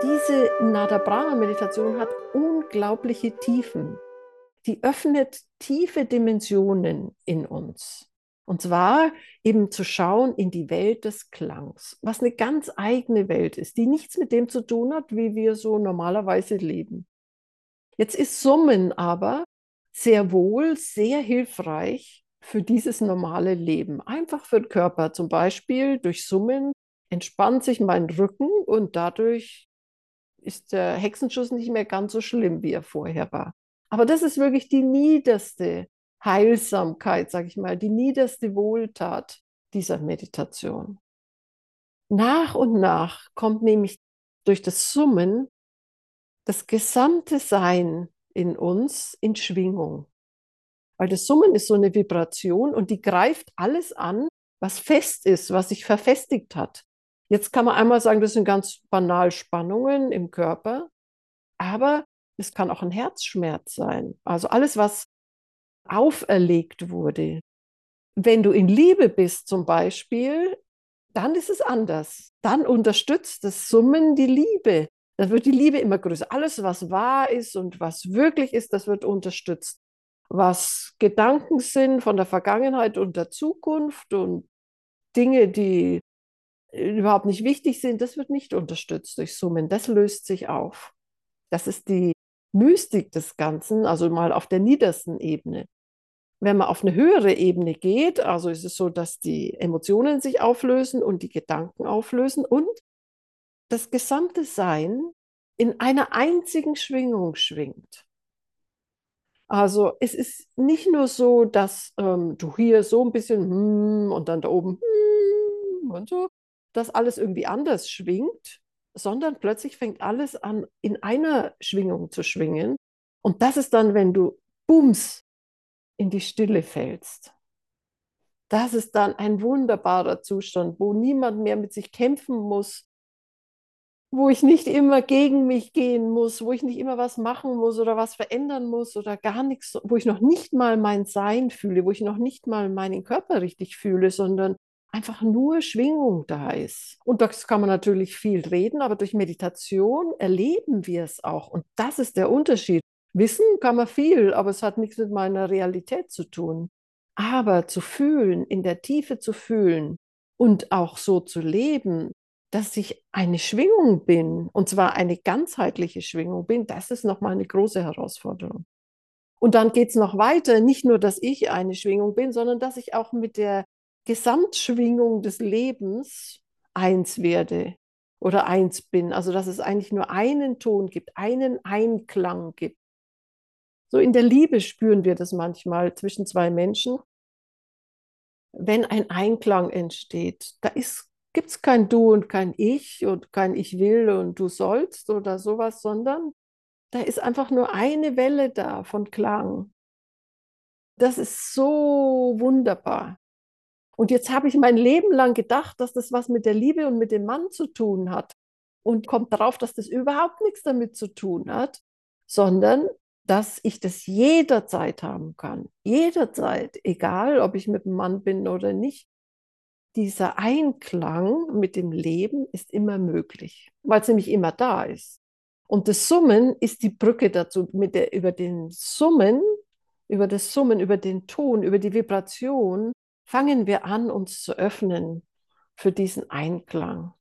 Diese Nada Brahma Meditation hat unglaubliche Tiefen. Die öffnet tiefe Dimensionen in uns. Und zwar eben zu schauen in die Welt des Klangs, was eine ganz eigene Welt ist, die nichts mit dem zu tun hat, wie wir so normalerweise leben. Jetzt ist Summen aber sehr wohl sehr hilfreich für dieses normale Leben. Einfach für den Körper. Zum Beispiel durch Summen entspannt sich mein Rücken und dadurch ist der Hexenschuss nicht mehr ganz so schlimm, wie er vorher war. Aber das ist wirklich die niederste Heilsamkeit, sage ich mal, die niederste Wohltat dieser Meditation. Nach und nach kommt nämlich durch das Summen das gesamte Sein in uns in Schwingung. Weil das Summen ist so eine Vibration und die greift alles an, was fest ist, was sich verfestigt hat. Jetzt kann man einmal sagen, das sind ganz banal Spannungen im Körper, aber es kann auch ein Herzschmerz sein. Also alles, was auferlegt wurde. Wenn du in Liebe bist zum Beispiel, dann ist es anders. Dann unterstützt das Summen die Liebe. Dann wird die Liebe immer größer. Alles, was wahr ist und was wirklich ist, das wird unterstützt. Was Gedanken sind von der Vergangenheit und der Zukunft und Dinge, die überhaupt nicht wichtig sind, das wird nicht unterstützt durch Summen. Das löst sich auf. Das ist die Mystik des Ganzen, also mal auf der niedersten Ebene. Wenn man auf eine höhere Ebene geht, also ist es so, dass die Emotionen sich auflösen und die Gedanken auflösen und das gesamte Sein in einer einzigen Schwingung schwingt. Also es ist nicht nur so, dass ähm, du hier so ein bisschen hm, und dann da oben hm, und so, dass alles irgendwie anders schwingt, sondern plötzlich fängt alles an, in einer Schwingung zu schwingen. Und das ist dann, wenn du bums in die Stille fällst. Das ist dann ein wunderbarer Zustand, wo niemand mehr mit sich kämpfen muss, wo ich nicht immer gegen mich gehen muss, wo ich nicht immer was machen muss oder was verändern muss oder gar nichts, wo ich noch nicht mal mein Sein fühle, wo ich noch nicht mal meinen Körper richtig fühle, sondern einfach nur Schwingung da ist. Und das kann man natürlich viel reden, aber durch Meditation erleben wir es auch. Und das ist der Unterschied. Wissen kann man viel, aber es hat nichts mit meiner Realität zu tun. Aber zu fühlen, in der Tiefe zu fühlen und auch so zu leben, dass ich eine Schwingung bin, und zwar eine ganzheitliche Schwingung bin, das ist nochmal eine große Herausforderung. Und dann geht es noch weiter, nicht nur, dass ich eine Schwingung bin, sondern dass ich auch mit der Gesamtschwingung des Lebens eins werde oder eins bin. Also dass es eigentlich nur einen Ton gibt, einen Einklang gibt. So in der Liebe spüren wir das manchmal zwischen zwei Menschen. Wenn ein Einklang entsteht, da gibt es kein Du und kein Ich und kein Ich will und du sollst oder sowas, sondern da ist einfach nur eine Welle da von Klang. Das ist so wunderbar. Und jetzt habe ich mein Leben lang gedacht, dass das was mit der Liebe und mit dem Mann zu tun hat und kommt darauf, dass das überhaupt nichts damit zu tun hat, sondern dass ich das jederzeit haben kann. Jederzeit, egal ob ich mit dem Mann bin oder nicht. Dieser Einklang mit dem Leben ist immer möglich, weil es nämlich immer da ist. Und das Summen ist die Brücke dazu. Mit der, über den Summen, über das Summen, über den Ton, über die Vibration fangen wir an, uns zu öffnen für diesen Einklang.